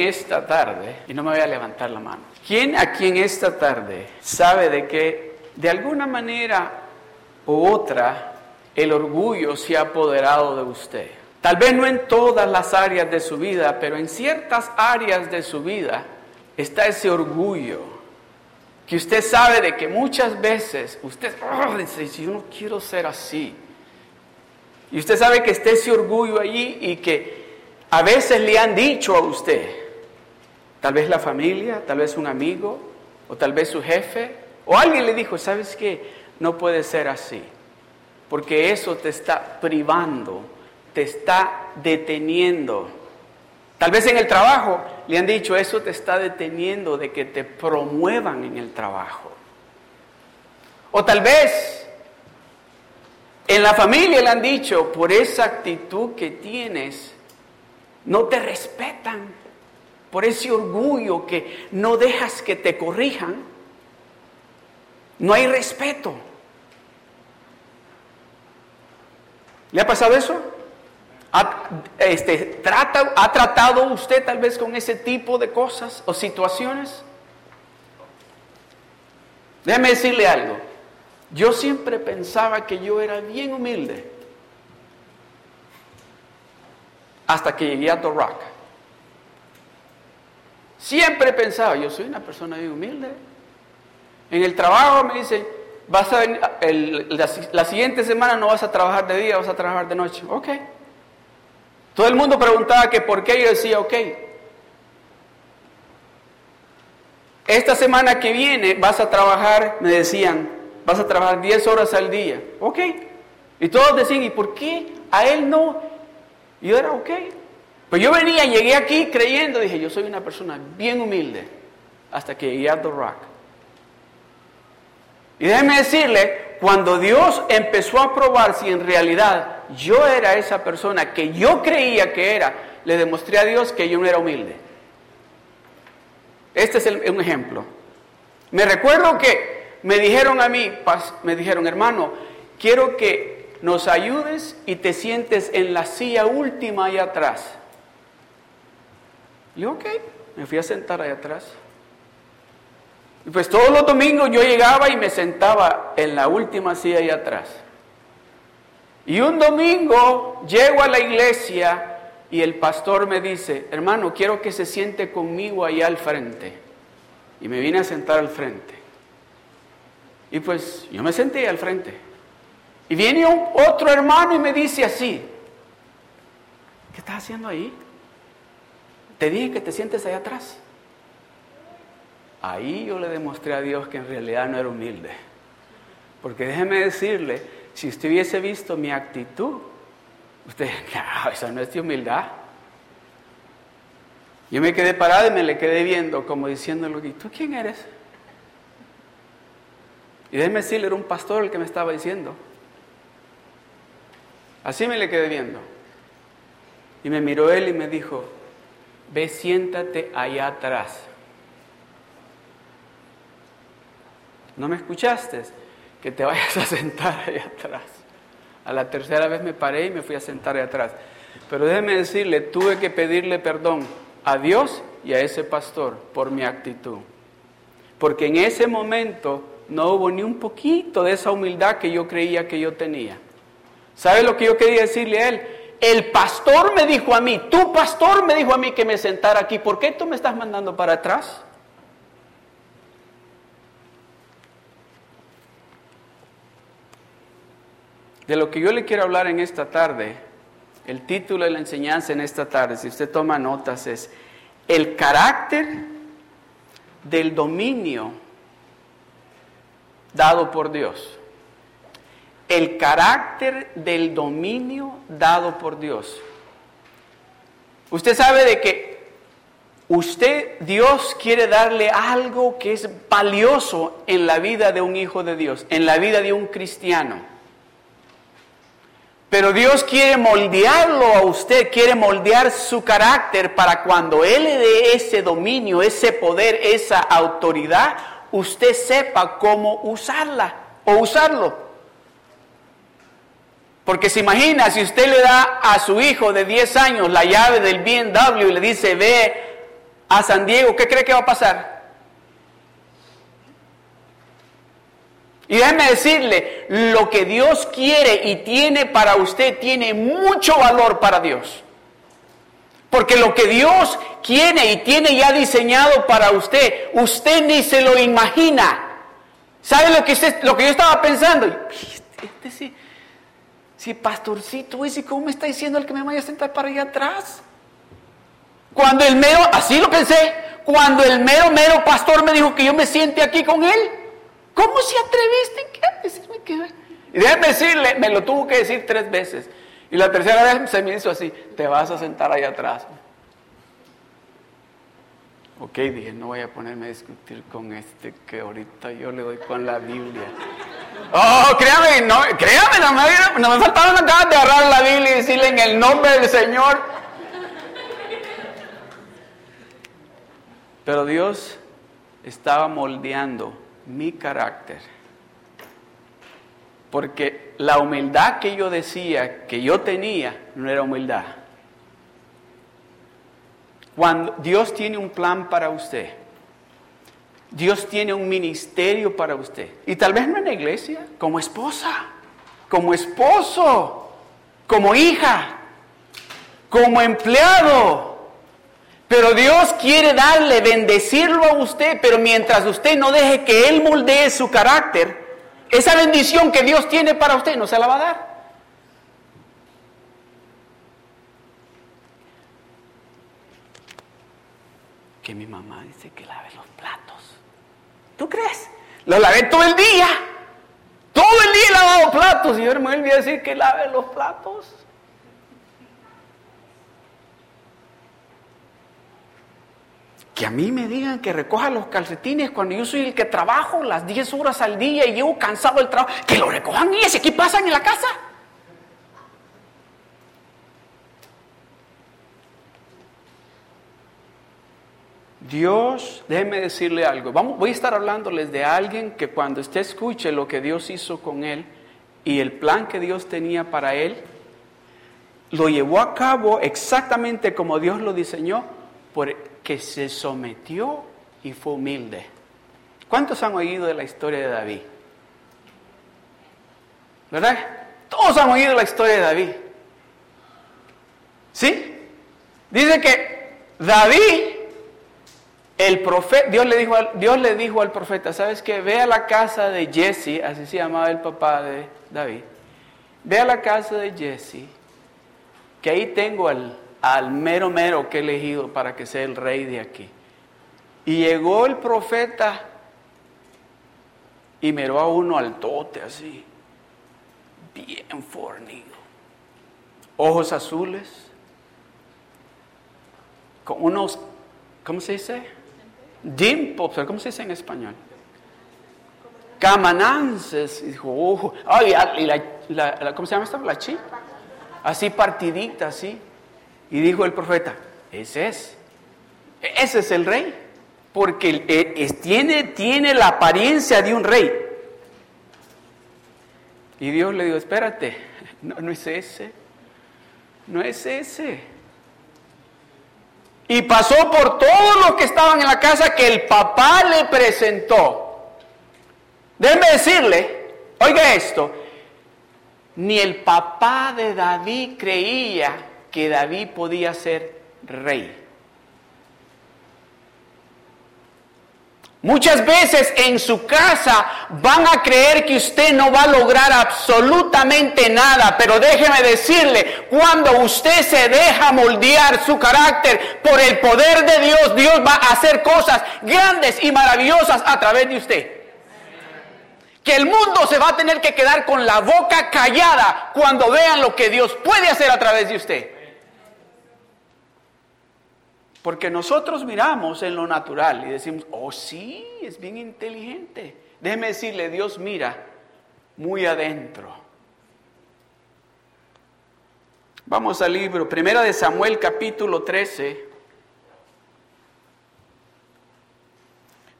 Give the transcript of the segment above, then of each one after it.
esta tarde, y no me voy a levantar la mano, quién aquí en esta tarde sabe de que de alguna manera u otra el orgullo se ha apoderado de usted? Tal vez no en todas las áreas de su vida, pero en ciertas áreas de su vida está ese orgullo. Que usted sabe de que muchas veces usted oh, dice, yo no quiero ser así. Y usted sabe que está ese orgullo allí y que a veces le han dicho a usted, tal vez la familia, tal vez un amigo, o tal vez su jefe, o alguien le dijo, ¿sabes qué? No puede ser así, porque eso te está privando, te está deteniendo. Tal vez en el trabajo le han dicho, eso te está deteniendo de que te promuevan en el trabajo. O tal vez en la familia le han dicho, por esa actitud que tienes, no te respetan, por ese orgullo que no dejas que te corrijan, no hay respeto. ¿Le ha pasado eso? ¿Ha, este, trata, ¿Ha tratado usted tal vez con ese tipo de cosas o situaciones? Déjeme decirle algo. Yo siempre pensaba que yo era bien humilde. Hasta que llegué a The Siempre pensaba, yo soy una persona bien humilde. En el trabajo me dicen, vas a la, siguiente semana no vas a trabajar de día, vas a trabajar de noche. Ok. Todo el mundo preguntaba que por qué yo decía, ok. Esta semana que viene vas a trabajar, me decían, vas a trabajar 10 horas al día. Ok. Y todos decían, ¿y por qué a él no? Y yo era ok. Pues yo venía, llegué aquí creyendo, dije, yo soy una persona bien humilde, hasta que llegué a The Rock. Y déjeme decirle, cuando Dios empezó a probar si en realidad yo era esa persona que yo creía que era, le demostré a Dios que yo no era humilde. Este es un ejemplo. Me recuerdo que me dijeron a mí, me dijeron, hermano, quiero que nos ayudes y te sientes en la silla última ahí atrás. Y ok, me fui a sentar ahí atrás. Y pues todos los domingos yo llegaba y me sentaba en la última silla ahí atrás. Y un domingo llego a la iglesia y el pastor me dice, hermano, quiero que se siente conmigo ahí al frente. Y me vine a sentar al frente. Y pues yo me senté al frente. Y viene otro hermano y me dice así, ¿qué estás haciendo ahí? Te dije que te sientes ahí atrás. Ahí yo le demostré a Dios que en realidad no era humilde. Porque déjeme decirle, si usted hubiese visto mi actitud, usted, no, esa no es de humildad. Yo me quedé parado y me le quedé viendo, como diciéndole, ¿y tú quién eres? Y déjeme decirle, era un pastor el que me estaba diciendo. Así me le quedé viendo. Y me miró él y me dijo, ve siéntate allá atrás. ¿No me escuchaste? Que te vayas a sentar allá atrás. A la tercera vez me paré y me fui a sentar allá atrás. Pero déjeme decirle, tuve que pedirle perdón a Dios y a ese pastor por mi actitud. Porque en ese momento no hubo ni un poquito de esa humildad que yo creía que yo tenía. ¿Sabe lo que yo quería decirle a él? El pastor me dijo a mí, tu pastor me dijo a mí que me sentara aquí. ¿Por qué tú me estás mandando para atrás? De lo que yo le quiero hablar en esta tarde, el título de la enseñanza en esta tarde, si usted toma notas, es el carácter del dominio dado por Dios. El carácter del dominio dado por Dios. Usted sabe de que usted, Dios quiere darle algo que es valioso en la vida de un hijo de Dios, en la vida de un cristiano. Pero Dios quiere moldearlo a usted, quiere moldear su carácter para cuando Él le dé ese dominio, ese poder, esa autoridad, usted sepa cómo usarla o usarlo. Porque se imagina, si usted le da a su hijo de 10 años la llave del BMW y le dice, ve a San Diego, ¿qué cree que va a pasar? Y déjeme decirle, lo que Dios quiere y tiene para usted tiene mucho valor para Dios. Porque lo que Dios quiere y tiene ya diseñado para usted, usted ni se lo imagina. ¿Sabe lo que, yo estaba pensando? Este sí, sí, pastorcito, ¿y cómo me está diciendo el que me vaya a sentar para allá atrás? Cuando el mero, así lo pensé, cuando el mero, mero pastor me dijo que yo me siente aquí con él. ¿Cómo se atreviste a decirme que... Y déjeme decirle, me lo tuvo que decir tres veces. Y la tercera vez se me hizo así, te vas a sentar ahí atrás. Ok, dije, no voy a ponerme a discutir con este que ahorita yo le doy con la Biblia. Oh, créame, no, créame, no me, no me faltaron de agarrar la Biblia y decirle en el nombre del Señor. Pero Dios estaba moldeando mi carácter. Porque la humildad que yo decía que yo tenía no era humildad. Cuando Dios tiene un plan para usted, Dios tiene un ministerio para usted. Y tal vez no en la iglesia, como esposa, como esposo, como hija, como empleado. Pero Dios quiere darle, bendecirlo a usted, pero mientras usted no deje que Él moldee su carácter, esa bendición que Dios tiene para usted no se la va a dar. que mi mamá dice que lave los platos. ¿Tú crees? Lo lavé todo el día. Todo el día he lavado platos. Y yo me voy a decir que lave los platos. Que a mí me digan que recoja los calcetines cuando yo soy el que trabajo las 10 horas al día y llevo cansado del trabajo. Que lo recojan y ese aquí pasan en la casa. Dios, déjeme decirle algo. Vamos, voy a estar hablándoles de alguien que cuando usted escuche lo que Dios hizo con él y el plan que Dios tenía para él, lo llevó a cabo exactamente como Dios lo diseñó, porque se sometió y fue humilde. ¿Cuántos han oído de la historia de David? ¿Verdad? Todos han oído la historia de David. ¿Sí? Dice que David el profeta, Dios le, dijo al, Dios le dijo al profeta, ¿sabes qué? Ve a la casa de Jesse, así se llamaba el papá de David. Ve a la casa de Jesse, que ahí tengo al, al mero mero que he elegido para que sea el rey de aquí. Y llegó el profeta y miró a uno al tote así, bien fornido, ojos azules, con unos, ¿cómo se dice? Dimples, ¿cómo se dice en español? Camanances. Dijo, oh, y la, ¿cómo se llama esta? La chi. Así partidita, así. Y dijo el profeta, ese es. Ese es el rey. Porque eh, tiene, tiene la apariencia de un rey. Y Dios le dijo, espérate, no es ese. No es ese. Y pasó por todos los que estaban en la casa que el papá le presentó. Déjeme decirle, oiga esto, ni el papá de David creía que David podía ser rey. Muchas veces en su casa van a creer que usted no va a lograr absolutamente nada, pero déjeme decirle, cuando usted se deja moldear su carácter por el poder de Dios, Dios va a hacer cosas grandes y maravillosas a través de usted. Que el mundo se va a tener que quedar con la boca callada cuando vean lo que Dios puede hacer a través de usted. Porque nosotros miramos en lo natural y decimos, oh sí, es bien inteligente. Déjeme decirle, Dios mira muy adentro. Vamos al libro, primera de Samuel capítulo 13.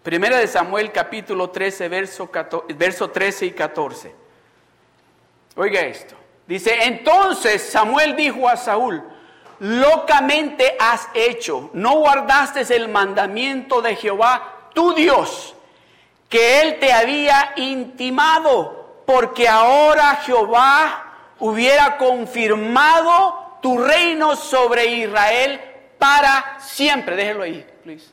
Primera de Samuel capítulo 13, verso, verso 13 y 14. Oiga esto. Dice, entonces Samuel dijo a Saúl, locamente has hecho, no guardaste el mandamiento de Jehová, tu Dios, que él te había intimado, porque ahora Jehová hubiera confirmado tu reino sobre Israel para siempre. Déjelo ahí, please.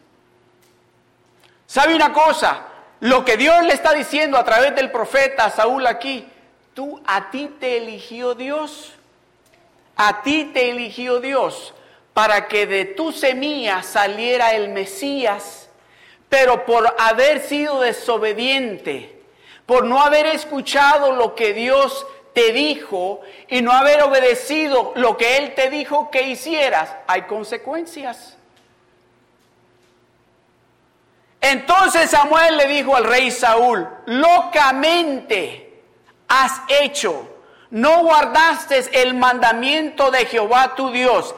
¿Sabe una cosa? Lo que Dios le está diciendo a través del profeta Saúl aquí, tú a ti te eligió Dios, a ti te eligió Dios para que de tu semilla saliera el Mesías, pero por haber sido desobediente, por no haber escuchado lo que Dios te dijo y no haber obedecido lo que Él te dijo que hicieras, hay consecuencias. Entonces Samuel le dijo al rey Saúl, locamente has hecho, no guardaste el mandamiento de Jehová tu Dios,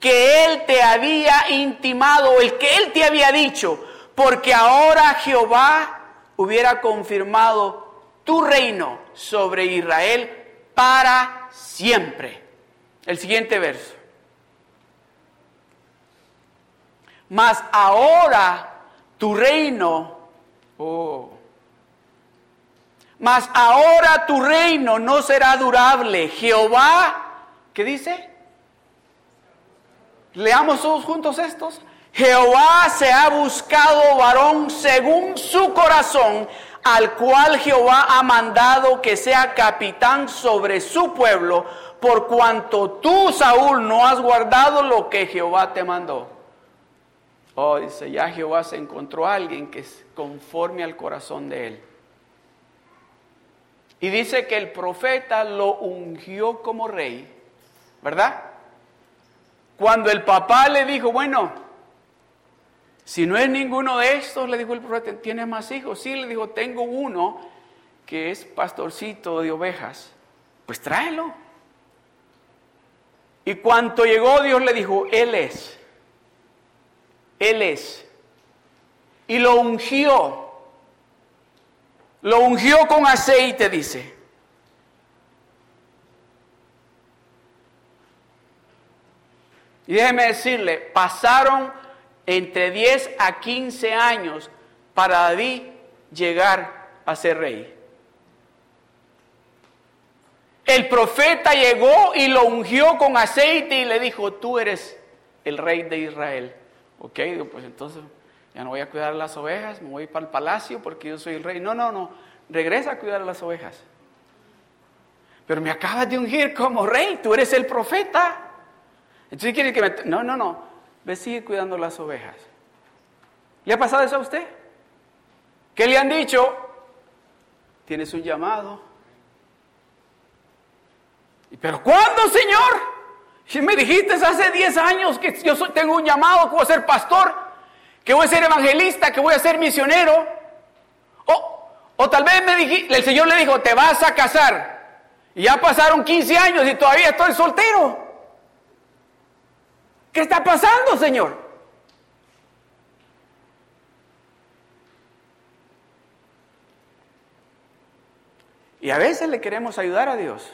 que Él te había intimado, el que Él te había dicho, porque ahora Jehová hubiera confirmado tu reino sobre Israel para siempre. El siguiente verso. Mas ahora tu reino, oh, mas ahora tu reino no será durable. Jehová, ¿qué dice? Leamos todos juntos estos. Jehová se ha buscado varón según su corazón al cual Jehová ha mandado que sea capitán sobre su pueblo, por cuanto tú, Saúl, no has guardado lo que Jehová te mandó. Oh, dice, ya Jehová se encontró a alguien que es conforme al corazón de él. Y dice que el profeta lo ungió como rey, ¿verdad? Cuando el papá le dijo, bueno, si no es ninguno de estos, le dijo el profeta, ¿tienes más hijos? Sí, le dijo, tengo uno que es pastorcito de ovejas. Pues tráelo. Y cuando llegó Dios le dijo, Él es. Él es. Y lo ungió. Lo ungió con aceite, dice. Y déjeme decirle, pasaron entre 10 a 15 años para David llegar a ser rey. El profeta llegó y lo ungió con aceite y le dijo, tú eres el rey de Israel. Ok, pues entonces ya no voy a cuidar las ovejas, me voy para el palacio porque yo soy el rey. No, no, no, regresa a cuidar las ovejas. Pero me acabas de ungir como rey, tú eres el profeta. Entonces quiere que me... No, no, no, ve, sigue cuidando las ovejas. ¿Le ha pasado eso a usted? ¿Qué le han dicho? Tienes un llamado. ¿Pero cuándo, Señor? Si me dijiste hace 10 años que yo tengo un llamado, a ser pastor, que voy a ser evangelista, que voy a ser misionero. O, o tal vez me dijiste, el Señor le dijo, te vas a casar. Y ya pasaron 15 años y todavía estoy soltero. ¿Qué está pasando, Señor? Y a veces le queremos ayudar a Dios.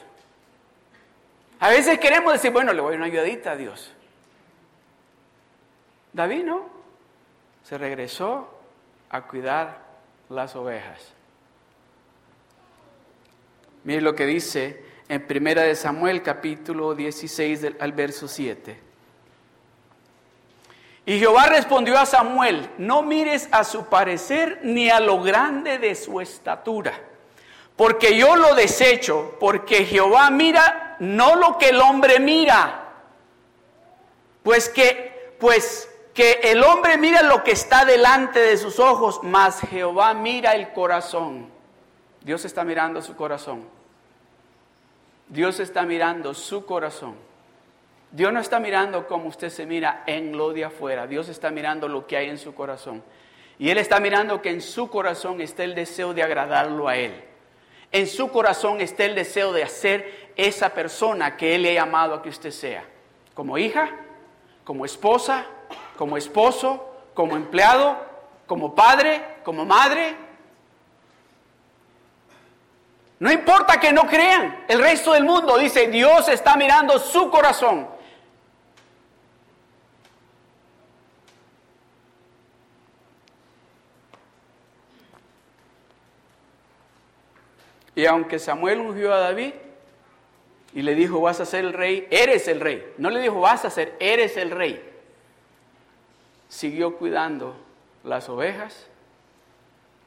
A veces queremos decir, bueno, le voy a una ayudadita a Dios. David no. Se regresó a cuidar las ovejas. Mire lo que dice en Primera de Samuel capítulo 16 al verso 7. Y Jehová respondió a Samuel, no mires a su parecer ni a lo grande de su estatura, porque yo lo desecho, porque Jehová mira no lo que el hombre mira, pues que, pues que el hombre mira lo que está delante de sus ojos, mas Jehová mira el corazón. Dios está mirando su corazón. Dios está mirando su corazón. Dios no está mirando como usted se mira en lo de afuera. Dios está mirando lo que hay en su corazón. Y Él está mirando que en su corazón está el deseo de agradarlo a Él. En su corazón está el deseo de hacer esa persona que Él le ha llamado a que usted sea. Como hija, como esposa, como esposo, como empleado, como padre, como madre. No importa que no crean, el resto del mundo dice, Dios está mirando su corazón. Y aunque Samuel ungió a David y le dijo, vas a ser el rey, eres el rey. No le dijo, vas a ser, eres el rey. Siguió cuidando las ovejas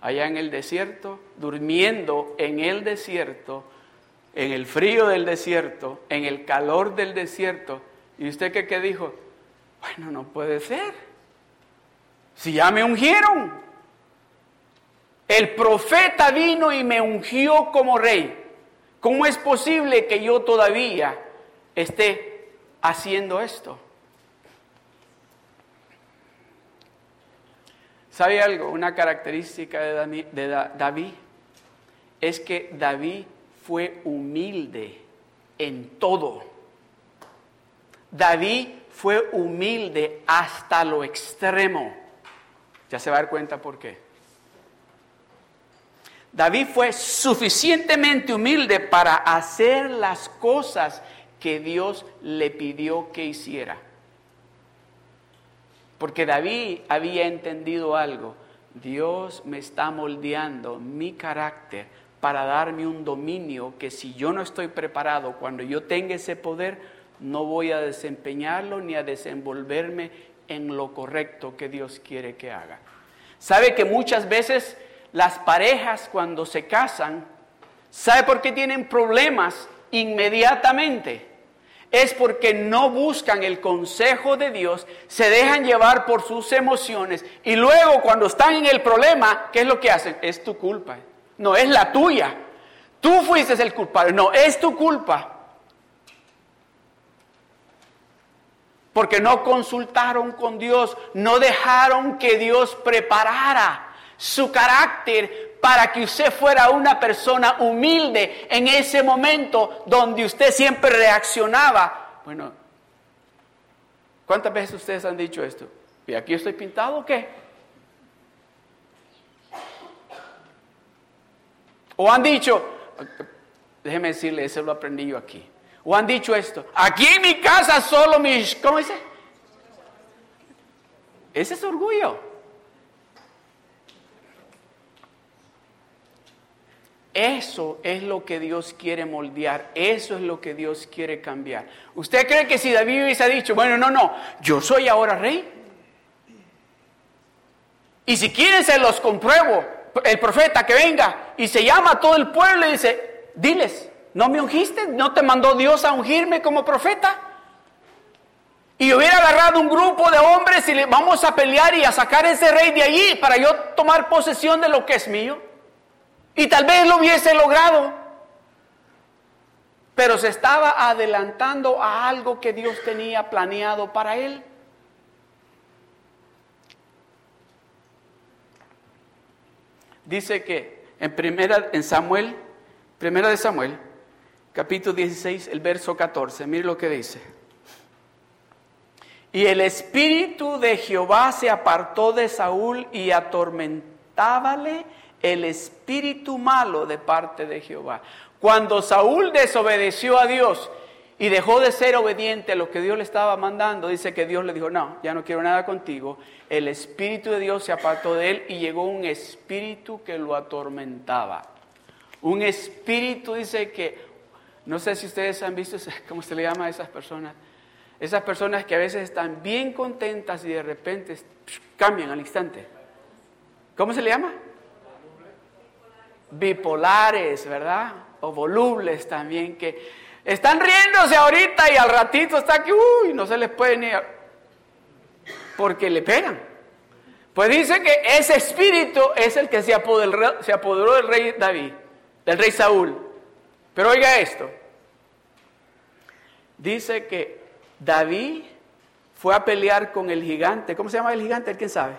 allá en el desierto, durmiendo en el desierto, en el frío del desierto, en el calor del desierto. ¿Y usted qué, qué dijo? Bueno, no puede ser. Si ya me ungieron. El profeta vino y me ungió como rey. ¿Cómo es posible que yo todavía esté haciendo esto? ¿Sabe algo? Una característica de David es que David fue humilde en todo. David fue humilde hasta lo extremo. Ya se va a dar cuenta por qué. David fue suficientemente humilde para hacer las cosas que Dios le pidió que hiciera. Porque David había entendido algo. Dios me está moldeando mi carácter para darme un dominio que si yo no estoy preparado, cuando yo tenga ese poder, no voy a desempeñarlo ni a desenvolverme en lo correcto que Dios quiere que haga. ¿Sabe que muchas veces las parejas cuando se casan, ¿sabe por qué tienen problemas inmediatamente? Es porque no buscan el consejo de Dios, se dejan llevar por sus emociones y luego cuando están en el problema, ¿qué es lo que hacen? Es tu culpa. No, es la tuya. Tú fuiste el culpable. No, es tu culpa. Porque no consultaron con Dios, no dejaron que Dios preparara su carácter para que usted fuera una persona humilde en ese momento donde usted siempre reaccionaba. Bueno, ¿cuántas veces ustedes han dicho esto? ¿Y aquí estoy pintado o qué? O han dicho, déjeme decirle, eso lo aprendí yo aquí. O han dicho esto, aquí en mi casa solo mis, ¿cómo dice? Ese es orgullo. Eso es lo que Dios quiere moldear, eso es lo que Dios quiere cambiar. ¿Usted cree que si David hubiese dicho, bueno, no, no, yo soy ahora rey? Y si quieren se los compruebo, el profeta que venga y se llama a todo el pueblo y dice, diles, ¿no me ungiste? ¿No te mandó Dios a ungirme como profeta? Y hubiera agarrado un grupo de hombres y le vamos a pelear y a sacar ese rey de allí para yo tomar posesión de lo que es mío. Y tal vez lo hubiese logrado, pero se estaba adelantando a algo que Dios tenía planeado para él. Dice que en primera en Samuel, primera de Samuel, capítulo 16, el verso 14, mire lo que dice. Y el espíritu de Jehová se apartó de Saúl y atormentábale el espíritu malo de parte de Jehová. Cuando Saúl desobedeció a Dios y dejó de ser obediente a lo que Dios le estaba mandando, dice que Dios le dijo, no, ya no quiero nada contigo. El espíritu de Dios se apartó de él y llegó un espíritu que lo atormentaba. Un espíritu dice que, no sé si ustedes han visto, ¿cómo se le llama a esas personas? Esas personas que a veces están bien contentas y de repente cambian al instante. ¿Cómo se le llama? Bipolares, ¿verdad? O volubles también, que están riéndose ahorita y al ratito está aquí, uy, no se les puede ni... Porque le pegan. Pues dice que ese espíritu es el que se apoderó, se apoderó del rey David, del rey Saúl. Pero oiga esto. Dice que David fue a pelear con el gigante. ¿Cómo se llama el gigante? ¿Quién sabe?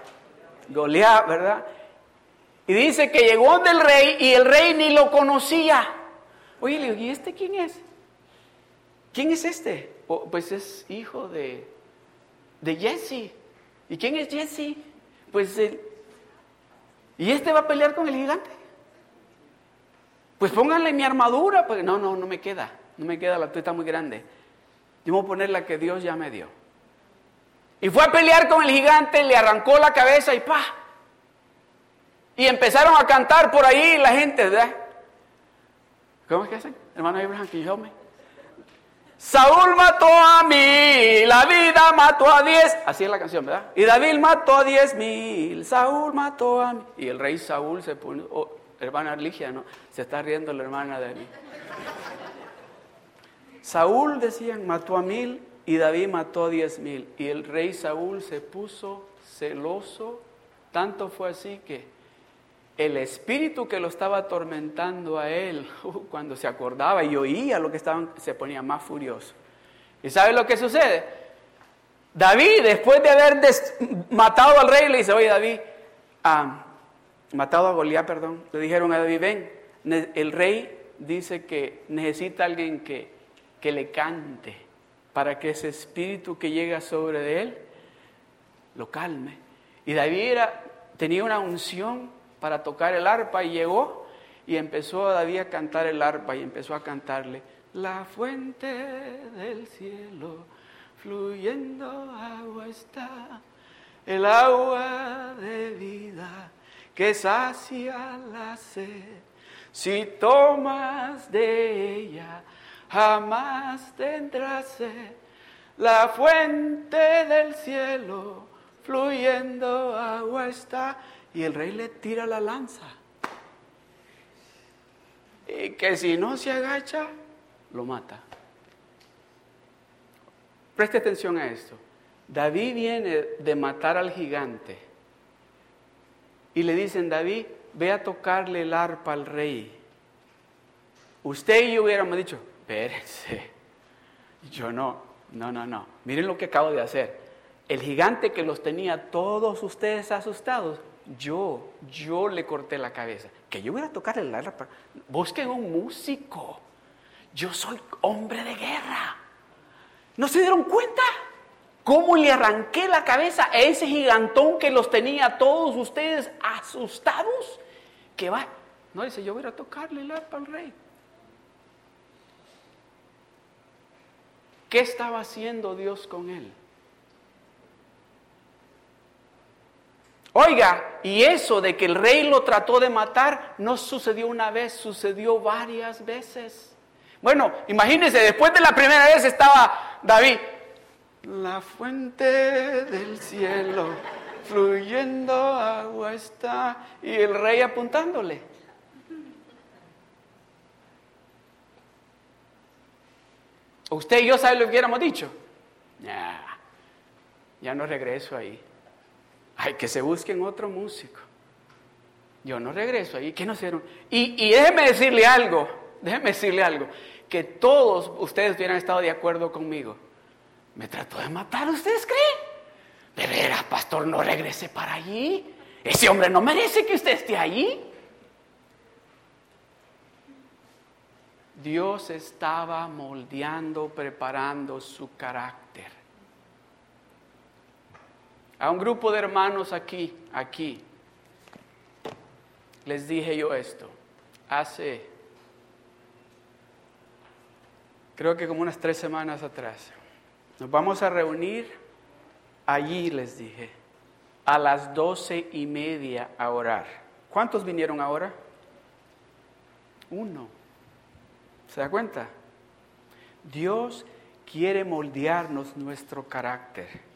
Goliat, ¿verdad? Y dice que llegó del rey y el rey ni lo conocía. Oye, le digo, ¿y este quién es? ¿Quién es este? pues es hijo de, de Jesse. ¿Y quién es Jesse? Pues, ¿y este va a pelear con el gigante? Pues pónganle mi armadura, pues no, no, no me queda, no me queda, la tuya está muy grande. Yo voy a poner la que Dios ya me dio. Y fue a pelear con el gigante, le arrancó la cabeza y pa. Y empezaron a cantar por ahí la gente, ¿verdad? ¿Cómo es que hacen? Hermano Abraham, que yo me. Saúl mató a mí, la vida mató a diez. Así es la canción, ¿verdad? Y David mató a diez mil, Saúl mató a mí. Y el rey Saúl se pone, oh, hermana Ligia, ¿no? Se está riendo la hermana de mí. Saúl, decían, mató a mil y David mató a diez mil. Y el rey Saúl se puso celoso. Tanto fue así que el espíritu que lo estaba atormentando a él, uh, cuando se acordaba y oía lo que estaban, se ponía más furioso. ¿Y sabe lo que sucede? David, después de haber matado al rey, le dice, oye David, ah, matado a Goliat, perdón, le dijeron a David, ven, el rey dice que necesita alguien que, que le cante para que ese espíritu que llega sobre de él lo calme. Y David era, tenía una unción para tocar el arpa y llegó y empezó David a cantar el arpa y empezó a cantarle, la fuente del cielo fluyendo agua está, el agua de vida que sacia la sed. Si tomas de ella, jamás tendrás sed. La fuente del cielo fluyendo agua está y el rey le tira la lanza. Y que si no se agacha, lo mata. Preste atención a esto. David viene de matar al gigante. Y le dicen, David, ve a tocarle el arpa al rey. Usted y yo hubiéramos dicho, espérense. Yo no, no, no, no. Miren lo que acabo de hacer. El gigante que los tenía todos ustedes asustados yo, yo le corté la cabeza. Que yo voy a tocar el arpa. Busquen un músico. Yo soy hombre de guerra. ¿No se dieron cuenta? ¿Cómo le arranqué la cabeza a ese gigantón que los tenía todos ustedes asustados? Que va. No dice, yo voy a tocarle el arpa al rey. ¿Qué estaba haciendo Dios con él? Oiga, y eso de que el rey lo trató de matar no sucedió una vez, sucedió varias veces. Bueno, imagínense, después de la primera vez estaba David, la fuente del cielo, fluyendo agua está, y el rey apuntándole. Usted y yo saben lo que hubiéramos dicho. Ya, ya no regreso ahí. Ay, que se busquen otro músico. Yo no regreso ahí. ¿Qué no hicieron? Y, y déjeme decirle algo, déjeme decirle algo, que todos ustedes hubieran estado de acuerdo conmigo. ¿Me trató de matar? ¿Ustedes creen? De veras, pastor, no regrese para allí. Ese hombre no merece que usted esté allí. Dios estaba moldeando, preparando su carácter a un grupo de hermanos aquí, aquí, les dije yo esto, hace, creo que como unas tres semanas atrás. Nos vamos a reunir allí, les dije, a las doce y media a orar. ¿Cuántos vinieron ahora? Uno. ¿Se da cuenta? Dios quiere moldearnos nuestro carácter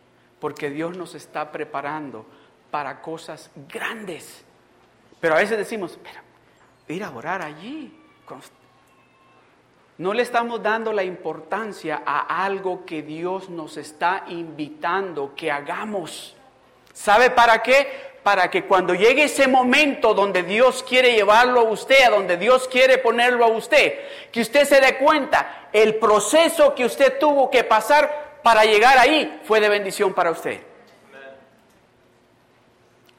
porque Dios nos está preparando para cosas grandes. Pero a veces decimos, pero ir a orar allí. No le estamos dando la importancia a algo que Dios nos está invitando que hagamos. ¿Sabe para qué? Para que cuando llegue ese momento donde Dios quiere llevarlo a usted, a donde Dios quiere ponerlo a usted, que usted se dé cuenta el proceso que usted tuvo que pasar para llegar ahí fue de bendición para usted.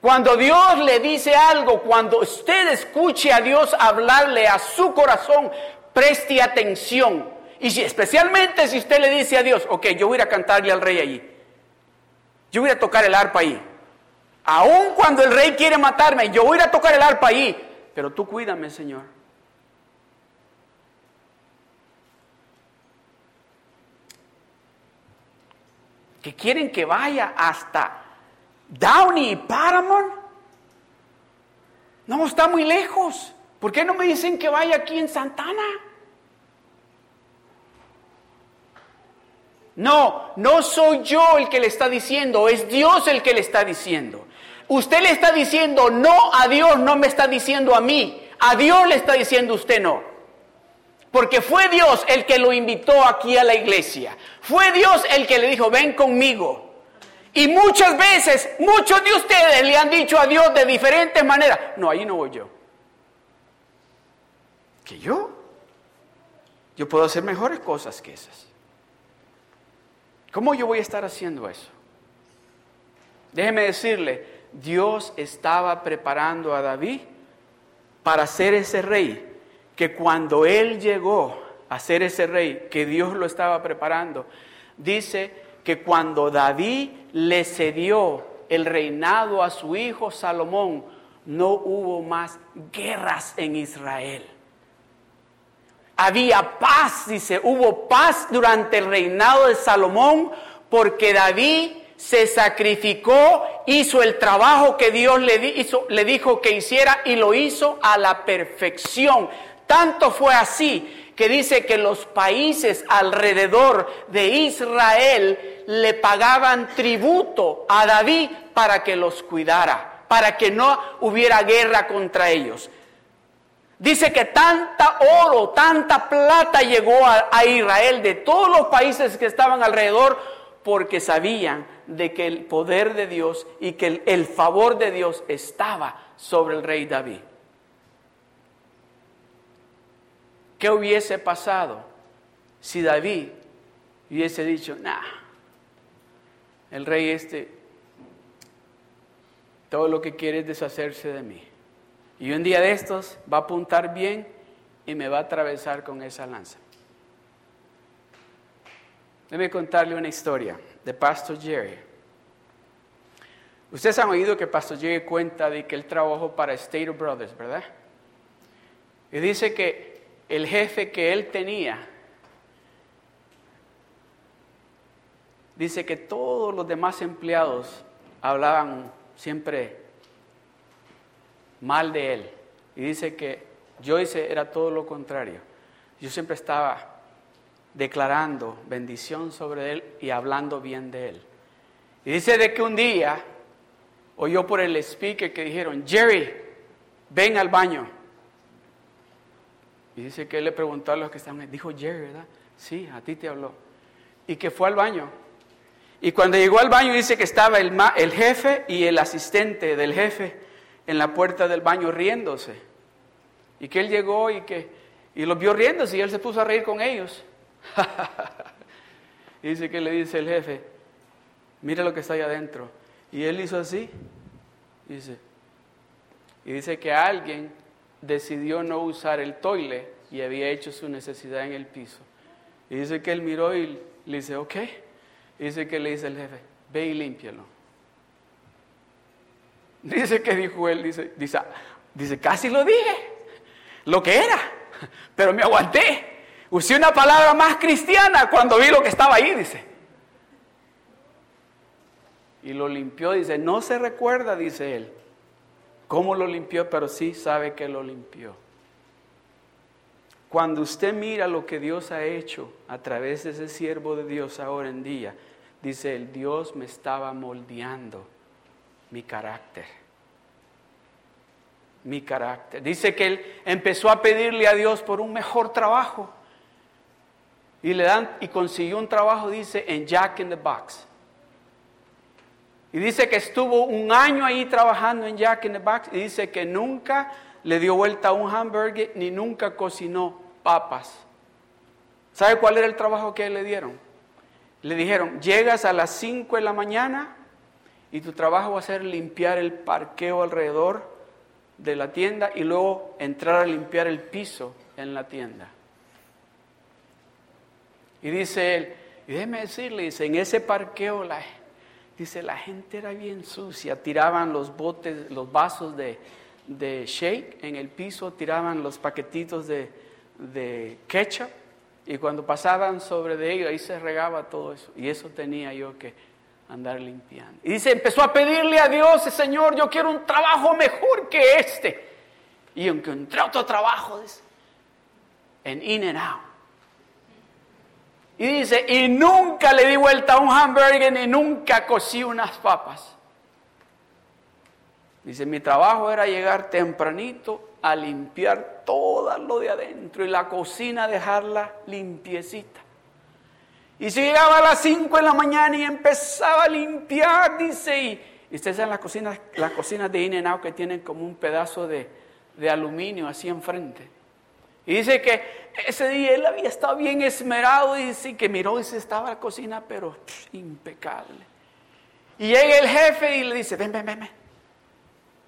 Cuando Dios le dice algo, cuando usted escuche a Dios hablarle a su corazón, preste atención. Y si, especialmente si usted le dice a Dios, ok, yo voy a cantarle al rey allí. Yo voy a tocar el arpa ahí. Aun cuando el rey quiere matarme, yo voy a tocar el arpa ahí. Pero tú cuídame, Señor. Que quieren que vaya hasta Downey y Paramount. No, está muy lejos. ¿Por qué no me dicen que vaya aquí en Santana? No, no soy yo el que le está diciendo, es Dios el que le está diciendo. Usted le está diciendo no a Dios, no me está diciendo a mí. A Dios le está diciendo usted no. Porque fue Dios el que lo invitó aquí a la iglesia. Fue Dios el que le dijo, ven conmigo. Y muchas veces, muchos de ustedes le han dicho a Dios de diferentes maneras, no, ahí no voy yo. ¿Que yo? Yo puedo hacer mejores cosas que esas. ¿Cómo yo voy a estar haciendo eso? Déjeme decirle, Dios estaba preparando a David para ser ese rey, que cuando él llegó a ser ese rey, que Dios lo estaba preparando, dice que cuando David le cedió el reinado a su hijo Salomón, no hubo más guerras en Israel. Había paz, dice, hubo paz durante el reinado de Salomón porque David se sacrificó, hizo el trabajo que Dios le, le dijo que hiciera y lo hizo a la perfección. Tanto fue así que dice que los países alrededor de Israel le pagaban tributo a David para que los cuidara, para que no hubiera guerra contra ellos. Dice que tanta oro, tanta plata llegó a, Israel de todos los países que estaban alrededor porque sabían de que el poder de Dios y que el, el favor de Dios estaba sobre el rey David. ¿Qué hubiese pasado si David hubiese dicho, nah, el rey este, todo lo que quiere es deshacerse de mí? Y un día de estos va a apuntar bien y me va a atravesar con esa lanza. Déjeme contarle una historia de Pastor Jerry. Ustedes han oído que Pastor Jerry cuenta de que él trabajó para State Brothers, ¿verdad? Y dice que el jefe que él tenía, dice que todos los demás empleados hablaban siempre mal de él. Y dice que Joyce era todo lo contrario. Yo siempre estaba declarando bendición sobre él y hablando bien de él. Y dice de que un día oyó por el speaker que dijeron, Jerry, ven al baño. Y dice que él le preguntó a los que estaban, dijo Jerry, ¿verdad? Sí, a ti te habló. Y que fue al baño. Y cuando llegó al baño dice que estaba el, el jefe y el asistente del jefe en la puerta del baño riéndose. Y que él llegó y que y los vio riéndose y él se puso a reír con ellos. y dice que le dice el jefe, mira lo que está ahí adentro. Y él hizo así. Dice, y dice que alguien decidió no usar el toile y había hecho su necesidad en el piso. Y dice que él miró y le dice, ok. Y dice que le dice el jefe, ve y límpialo. Dice que dijo él, dice, dice, dice, casi lo dije, lo que era, pero me aguanté. Usé una palabra más cristiana cuando vi lo que estaba ahí, dice. Y lo limpió, dice, no se recuerda, dice él, cómo lo limpió, pero sí sabe que lo limpió. Cuando usted mira lo que Dios ha hecho a través de ese siervo de Dios ahora en día, dice el Dios me estaba moldeando mi carácter. Mi carácter. Dice que él empezó a pedirle a Dios por un mejor trabajo. Y le dan y consiguió un trabajo, dice, en Jack in the Box. Y dice que estuvo un año ahí trabajando en Jack in the Box y dice que nunca le dio vuelta a un hamburger ni nunca cocinó papas. ¿Sabe cuál era el trabajo que le dieron? Le dijeron, llegas a las 5 de la mañana y tu trabajo va a ser limpiar el parqueo alrededor de la tienda y luego entrar a limpiar el piso en la tienda. Y dice él, y déjeme decirle, dice, en ese parqueo la, dice, la gente era bien sucia, tiraban los botes, los vasos de, de shake en el piso, tiraban los paquetitos de, de ketchup y cuando pasaban sobre de ellos ahí se regaba todo eso. Y eso tenía yo que andar limpiando. Y dice, empezó a pedirle a Dios, Señor, yo quiero un trabajo mejor que este. Y encontré otro trabajo, dice, en In and Out. Y dice, y nunca le di vuelta a un hamburger ni nunca cocí unas papas. Dice, mi trabajo era llegar tempranito a limpiar todo lo de adentro y la cocina dejarla limpiecita. Y si llegaba a las 5 de la mañana y empezaba a limpiar, dice, y, ustedes saben las cocinas, las cocinas de In que tienen como un pedazo de, de aluminio así enfrente. Y dice que ese día él había estado bien esmerado y dice que miró y se estaba la cocina, pero impecable. Y llega el jefe y le dice, ven, ven, ven, ven.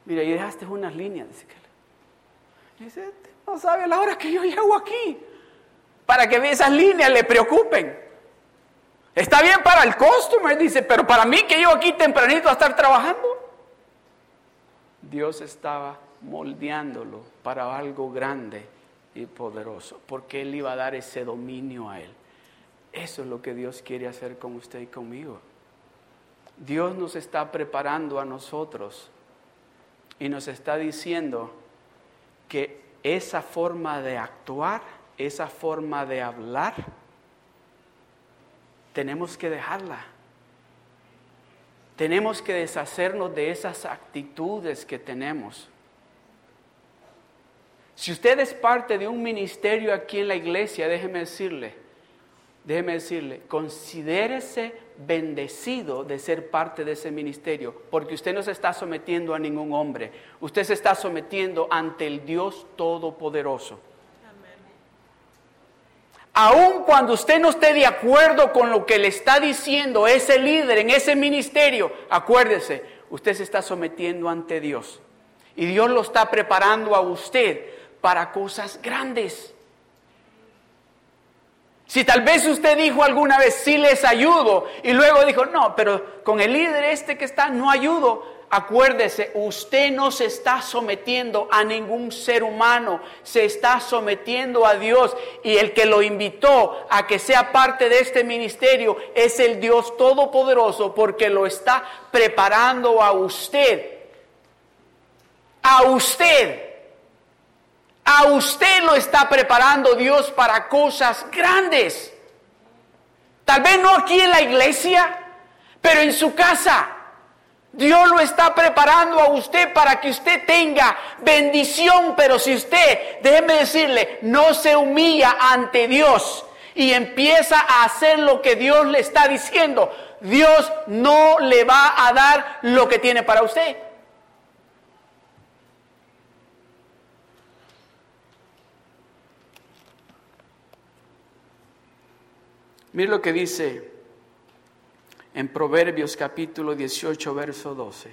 Mira, y dejaste unas líneas. Dice, que dice no sabe la hora que yo llego aquí. Para que esas líneas le preocupen. Está bien para el customer, dice, pero para mí que yo aquí tempranito a estar trabajando. Dios estaba moldeándolo para algo grande y poderoso, porque Él iba a dar ese dominio a Él. Eso es lo que Dios quiere hacer con usted y conmigo. Dios nos está preparando a nosotros y nos está diciendo que esa forma de actuar, esa forma de hablar, tenemos que dejarla. Tenemos que deshacernos de esas actitudes que tenemos. Si usted es parte de un ministerio aquí en la iglesia, déjeme decirle, déjeme decirle, considérese bendecido de ser parte de ese ministerio, porque usted no se está sometiendo a ningún hombre, usted se está sometiendo ante el Dios Todopoderoso. Aun cuando usted no esté de acuerdo con lo que le está diciendo ese líder en ese ministerio, acuérdese, usted se está sometiendo ante Dios. Y Dios lo está preparando a usted para cosas grandes. Si tal vez usted dijo alguna vez, sí les ayudo, y luego dijo, no, pero con el líder este que está, no ayudo, Acuérdese, usted no se está sometiendo a ningún ser humano, se está sometiendo a Dios y el que lo invitó a que sea parte de este ministerio es el Dios Todopoderoso porque lo está preparando a usted. A usted. A usted lo está preparando Dios para cosas grandes. Tal vez no aquí en la iglesia, pero en su casa. Dios lo está preparando a usted para que usted tenga bendición, pero si usted, déjeme decirle, no se humilla ante Dios y empieza a hacer lo que Dios le está diciendo, Dios no le va a dar lo que tiene para usted. Mire lo que dice en Proverbios capítulo 18, verso 12.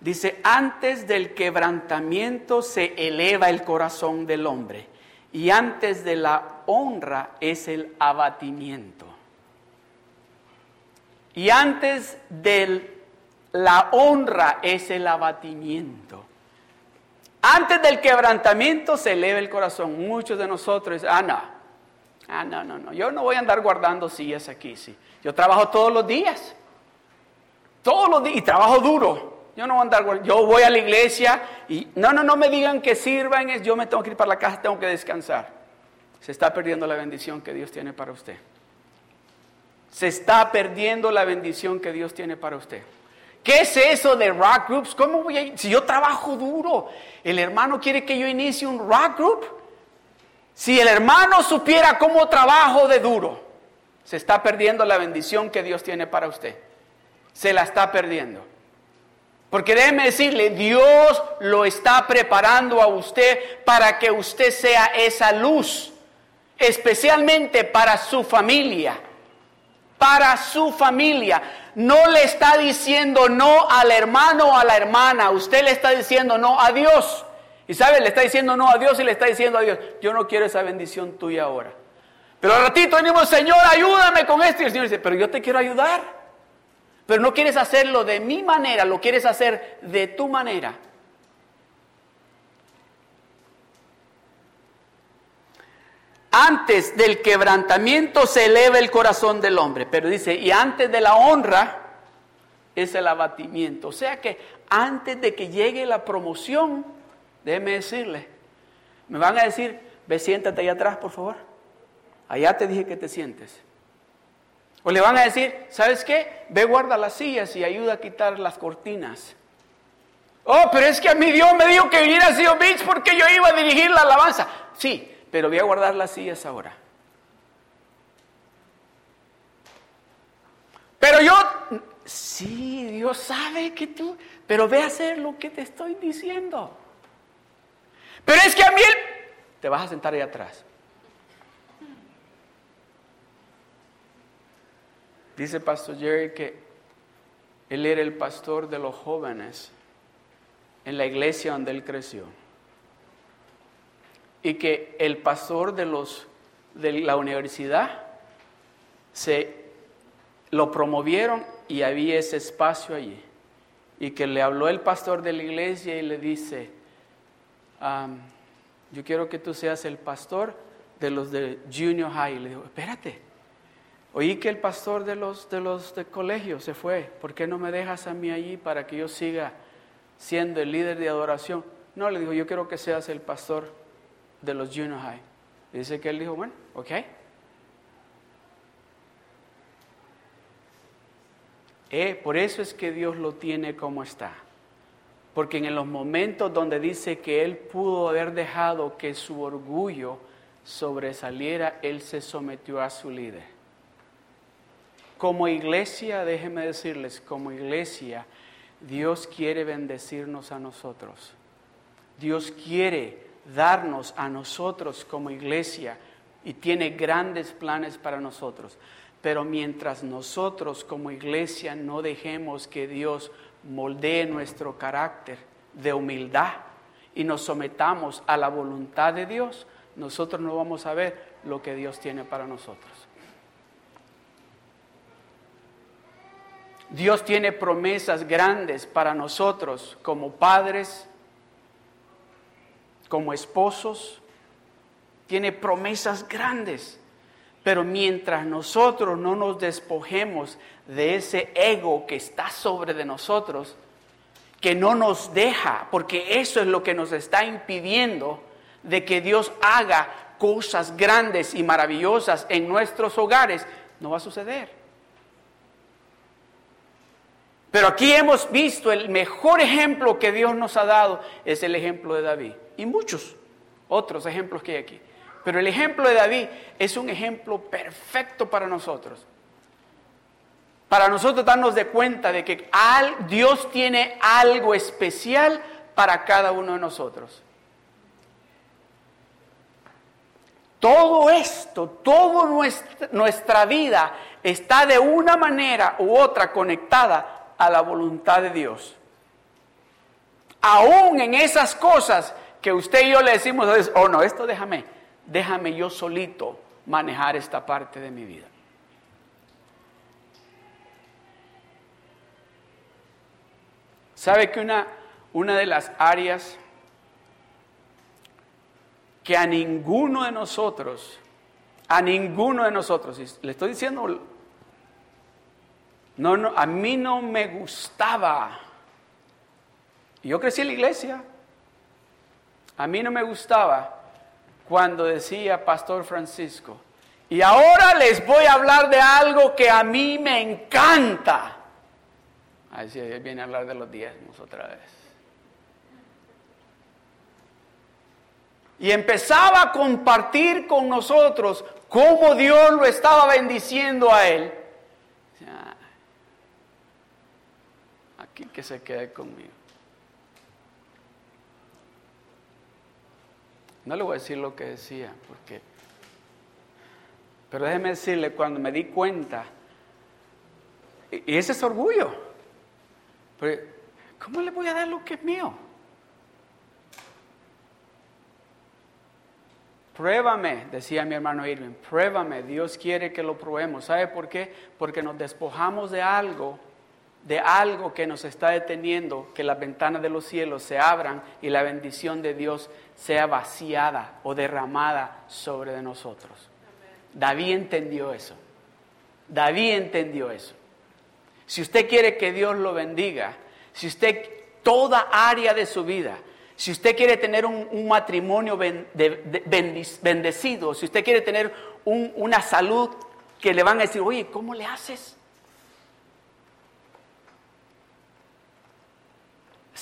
Dice, antes del quebrantamiento se eleva el corazón del hombre y antes de la honra es el abatimiento. Y antes de la honra es el abatimiento. Antes del quebrantamiento se eleva el corazón. Muchos de nosotros, no, ah, no, no, no, yo no voy a andar guardando sillas aquí, sí. Yo trabajo todos los días. Todos los días. Y trabajo duro. Yo no voy a andar, yo voy a la iglesia y no, no, no me digan que sirvan, yo me tengo que ir para la casa, tengo que descansar. Se está perdiendo la bendición que Dios tiene para usted. Se está perdiendo la bendición que Dios tiene para usted. ¿Qué es eso de rock groups? ¿Cómo voy a? Si yo trabajo duro, el hermano quiere que yo inicie un rock group. Si el hermano supiera cómo trabajo de duro, se está perdiendo la bendición que Dios tiene para usted. Se la está perdiendo. Porque déjeme decirle, Dios lo está preparando a usted para que usted sea esa luz, especialmente para su familia. Para su familia. No le está diciendo no al hermano o a la hermana, usted le está diciendo no a Dios. Y sabe, le está diciendo no a Dios y le está diciendo a Dios, yo no quiero esa bendición tuya ahora. Pero al ratito venimos, Señor, ayúdame con esto. Y el Señor dice, pero yo te quiero ayudar. Pero no quieres hacerlo de mi manera, lo quieres hacer de tu manera. antes del quebrantamiento se eleva el corazón del hombre, pero dice, y antes de la honra es el abatimiento. O sea que antes de que llegue la promoción, déjeme decirle, me van a decir, ve siéntate ahí atrás, por favor. Allá te dije que te sientes. O le van a decir, ¿sabes qué? Ve guarda las sillas y ayuda a quitar las cortinas. Oh, pero es que a mí Dios me dijo que viniera a Sion Beach porque yo iba a dirigir la alabanza. Sí, pero voy a guardar las sillas ahora. Pero yo, sí, Dios sabe que tú, pero ve a hacer lo que te estoy diciendo. Pero es que a mí te vas a sentar ahí atrás. Dice Pastor Jerry que él era el pastor de los jóvenes en la iglesia donde él creció. Y que el pastor de, los, de la universidad se lo promovieron y había ese espacio allí. Y que le habló el pastor de la iglesia y le dice, yo quiero que tú seas el pastor de los de junior high. Y le digo, espérate, oí que el pastor de los de los de colegio se fue, ¿por qué no me dejas a mí allí para que yo siga siendo el líder de adoración. No, le dijo, yo quiero que seas el pastor de los junior high. dice que él dijo, bueno, ok. Eh, por eso es que Dios lo tiene como está. Porque en los momentos donde dice que él pudo haber dejado que su orgullo sobresaliera, él se sometió a su líder. Como iglesia, déjenme decirles, como iglesia, Dios quiere bendecirnos a nosotros. Dios quiere darnos a nosotros como iglesia y tiene grandes planes para nosotros. Pero mientras nosotros como iglesia no dejemos que Dios moldee nuestro carácter de humildad y nos sometamos a la voluntad de Dios, nosotros no vamos a ver lo que Dios tiene para nosotros. Dios tiene promesas grandes para nosotros como padres, como esposos. Tiene promesas grandes. Pero mientras nosotros no nos despojemos de ese ego que está sobre de nosotros, que no nos deja, porque eso es lo que nos está impidiendo de que Dios haga cosas grandes y maravillosas en nuestros hogares, no va a suceder. Pero aquí hemos visto el mejor ejemplo que Dios nos ha dado es el ejemplo de David. Y muchos otros ejemplos que hay aquí. Pero el ejemplo de David es un ejemplo perfecto para nosotros. Para nosotros darnos de cuenta de que Dios tiene algo especial para cada uno de nosotros. Todo esto, toda nuestra, nuestra vida está de una manera u otra conectada a la voluntad de Dios. Aún en esas cosas que usted y yo le decimos, oh no, esto déjame, déjame yo solito manejar esta parte de mi vida. ¿Sabe que una, una de las áreas que a ninguno de nosotros, a ninguno de nosotros, le estoy diciendo no, no, a mí no me gustaba. Yo crecí en la iglesia. A mí no me gustaba cuando decía Pastor Francisco, y ahora les voy a hablar de algo que a mí me encanta. Así viene a hablar de los diezmos otra vez. Y empezaba a compartir con nosotros cómo Dios lo estaba bendiciendo a él. que se quede conmigo. No le voy a decir lo que decía, porque... Pero déjeme decirle, cuando me di cuenta, y ese es orgullo, ¿cómo le voy a dar lo que es mío? Pruébame, decía mi hermano Irving, pruébame, Dios quiere que lo probemos. ¿Sabe por qué? Porque nos despojamos de algo de algo que nos está deteniendo, que las ventanas de los cielos se abran y la bendición de Dios sea vaciada o derramada sobre de nosotros. David entendió eso. David entendió eso. Si usted quiere que Dios lo bendiga, si usted toda área de su vida, si usted quiere tener un, matrimonio bendecido, si usted quiere tener una salud que le van a decir, oye, ¿cómo le haces?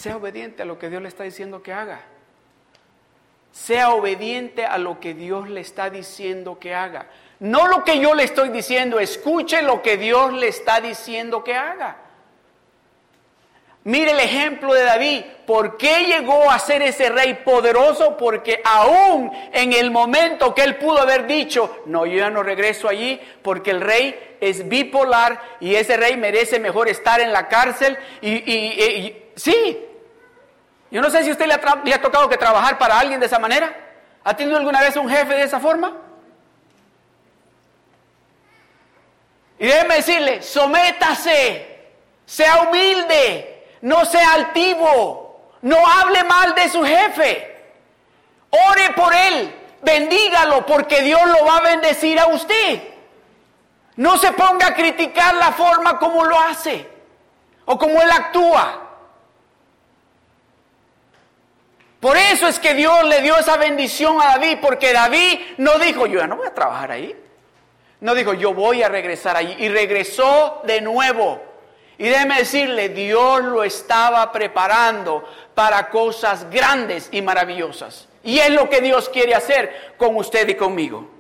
Sea obediente a lo que Dios le está diciendo que haga. Sea obediente a lo que Dios le está diciendo que haga. No lo que yo le estoy diciendo, escuche lo que Dios le está diciendo que haga. Mire el ejemplo de David. ¿Por qué llegó a ser ese rey poderoso? Porque aún en el momento que él pudo haber dicho, no, yo ya no regreso allí, porque el rey es bipolar y ese rey merece mejor estar en la cárcel. Y, y sí, yo no sé si usted le ha, tocado que trabajar para alguien de esa manera. ¿Ha tenido alguna vez un jefe de esa forma? Y déjeme decirle, sométase, sea humilde, no sea altivo, no hable mal de su jefe, ore por él, bendígalo porque Dios lo va a bendecir a usted. No se ponga a criticar la forma como lo hace o como él actúa. Por eso es que Dios le dio esa bendición a David, porque David no dijo, yo ya no voy a trabajar ahí. No dijo, yo voy a regresar allí. Y regresó de nuevo. Y déjeme decirle, Dios lo estaba preparando para cosas grandes y maravillosas. Y es lo que Dios quiere hacer con usted y conmigo.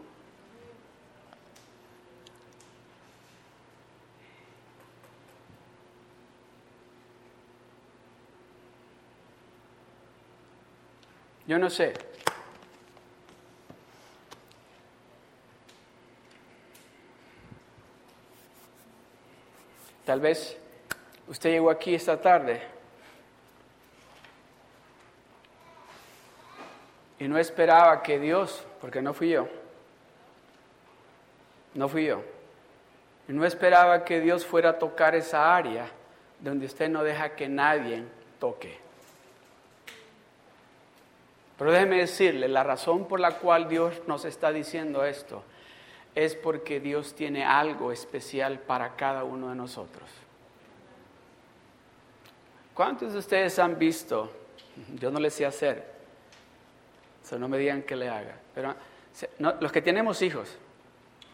Yo no sé. Tal vez usted llegó aquí esta tarde y no esperaba que Dios, porque no fui yo, no fui yo, y no esperaba que Dios fuera a tocar esa área donde usted no deja que nadie toque. Pero déjeme decirle, la razón por la cual Dios nos está diciendo esto es porque Dios tiene algo especial para cada uno de nosotros. ¿Cuántos de ustedes han visto? Yo no les sé hacer, eso no me digan que le haga, pero los que tenemos hijos,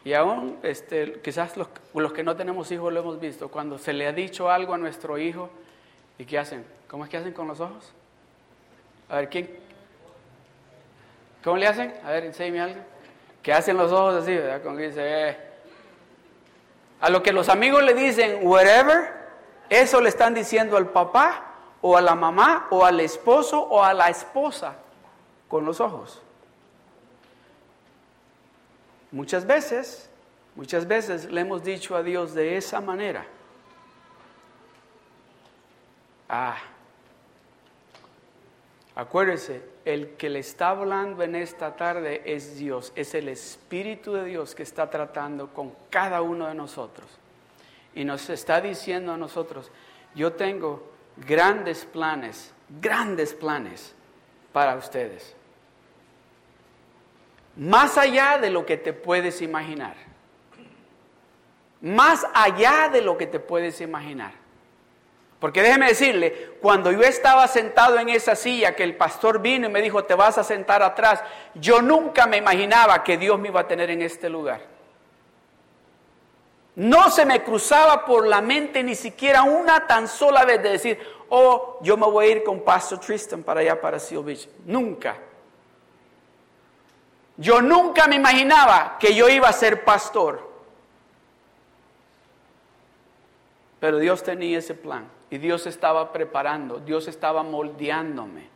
y aún este, quizás los, los que no tenemos hijos lo hemos visto, cuando se le ha dicho algo a nuestro hijo, ¿y qué hacen? ¿Cómo es que hacen con los ojos? A ver, ¿quién, ¿Cómo le hacen? A ver, enséñame algo. Que hacen los ojos así, ¿verdad? Como dice, eh. A lo que los amigos le dicen, whatever, eso le están diciendo al papá, o a la mamá, o al esposo, o a la esposa, con los ojos. Muchas veces, muchas veces le hemos dicho a Dios de esa manera. Ah, acuérdese, el que le está hablando en esta tarde es Dios, es el Espíritu de Dios que está tratando con cada uno de nosotros. Y nos está diciendo a nosotros, yo tengo grandes planes, grandes planes para ustedes. Más allá de lo que te puedes imaginar. Más allá de lo que te puedes imaginar. Porque déjeme decirle, cuando yo estaba sentado en esa silla que el pastor vino y me dijo, te vas a sentar atrás, yo nunca me imaginaba que Dios me iba a tener en este lugar. No se me cruzaba por la mente ni siquiera una tan sola vez de decir, oh, yo me voy a ir con Pastor Tristan para allá, para Seal Beach. Nunca. Yo nunca me imaginaba que yo iba a ser pastor. Pero Dios tenía ese plan. Y Dios estaba preparando, Dios estaba moldeándome.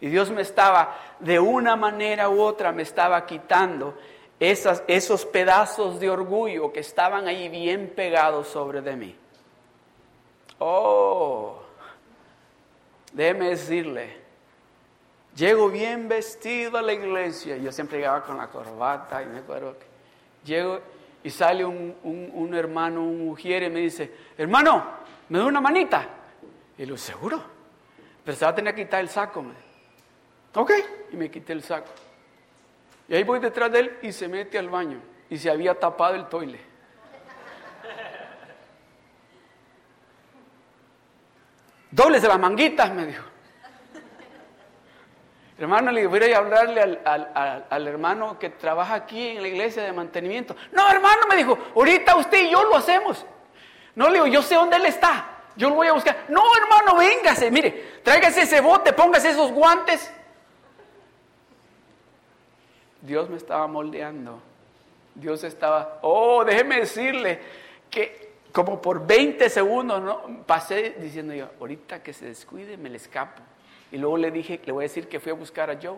Y Dios me estaba, de una manera u otra, me estaba quitando esos pedazos de orgullo que estaban ahí bien pegados sobre de mí. Oh, déjeme decirle, llego bien vestido a la iglesia. Yo siempre llegaba con la corbata y me acuerdo que llego y sale un, un hermano, un mujer y me dice, hermano, ¿Me da una manita? Y lo seguro. Pero se va a tener que quitar el saco. Me. Ok, y me quité el saco. Y ahí voy detrás de él y se mete al baño. Y se había tapado el toile. Dobles de las manguitas, me dijo. Hermano, le voy a hablarle al, al, hermano que trabaja aquí en la iglesia de mantenimiento. No, hermano, me dijo, ahorita usted y yo lo hacemos. No le digo, yo sé dónde él está. Yo lo voy a buscar. No, hermano, véngase. Mire, tráigase ese bote, póngase esos guantes. Dios me estaba moldeando. Dios estaba, oh, déjeme decirle que como por 20 segundos ¿no? pasé diciendo yo, ahorita que se descuide me le escapo. Y luego le dije, le voy a decir que fui a buscar a Joe.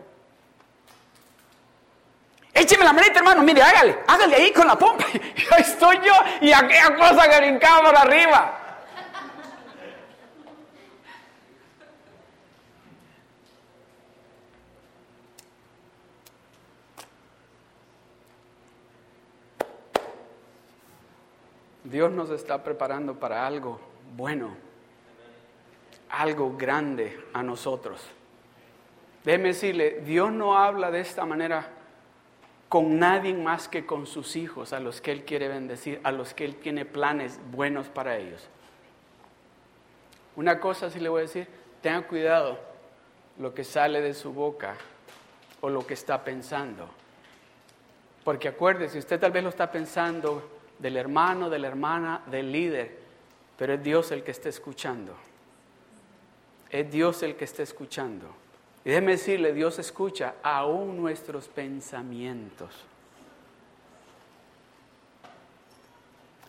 Écheme la manita, hermano, mire, hágale, hágale ahí con la pompa. Y ahí estoy yo y aquella cosa que brincaba por arriba. Dios nos está preparando para algo bueno, algo grande a nosotros. Déjeme decirle, Dios no habla de esta manera con nadie más que con sus hijos, a los que Él quiere bendecir, a los que Él tiene planes buenos para ellos. Una cosa sí le voy a decir, tenga cuidado lo que sale de su boca o lo que está pensando. Porque acuérdese, usted tal vez lo está pensando del hermano, de la hermana, del líder, pero es Dios el que está escuchando. Es Dios el que está escuchando. Y déjeme decirle, Dios escucha aún nuestros pensamientos.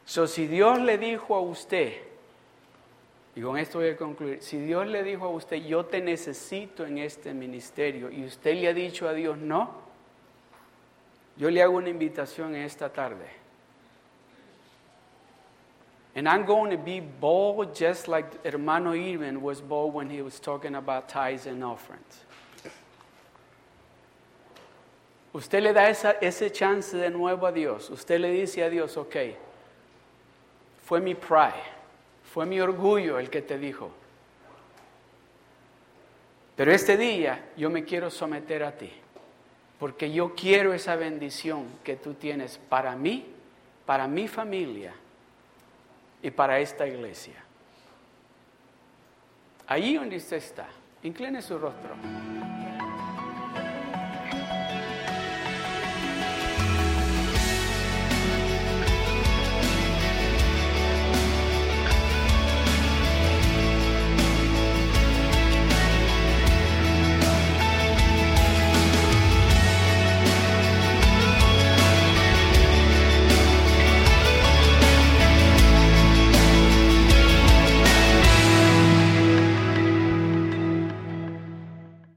So, si Dios le dijo a usted, y con esto voy a concluir, si Dios le dijo a usted, yo te necesito en este ministerio, y usted le ha dicho a Dios no, yo le hago una invitación esta tarde And I'm going to be bold just like Hermano Irvin was bold when he was talking about tithes and offerings. Usted le da esa, ese chance de nuevo a Dios. Usted le dice a Dios, ok, fue mi pride, fue mi orgullo el que te dijo. Pero este día yo me quiero someter a ti, porque yo quiero esa bendición que tú tienes para mí, para mi familia y para esta iglesia. Ahí donde usted está, incline su rostro.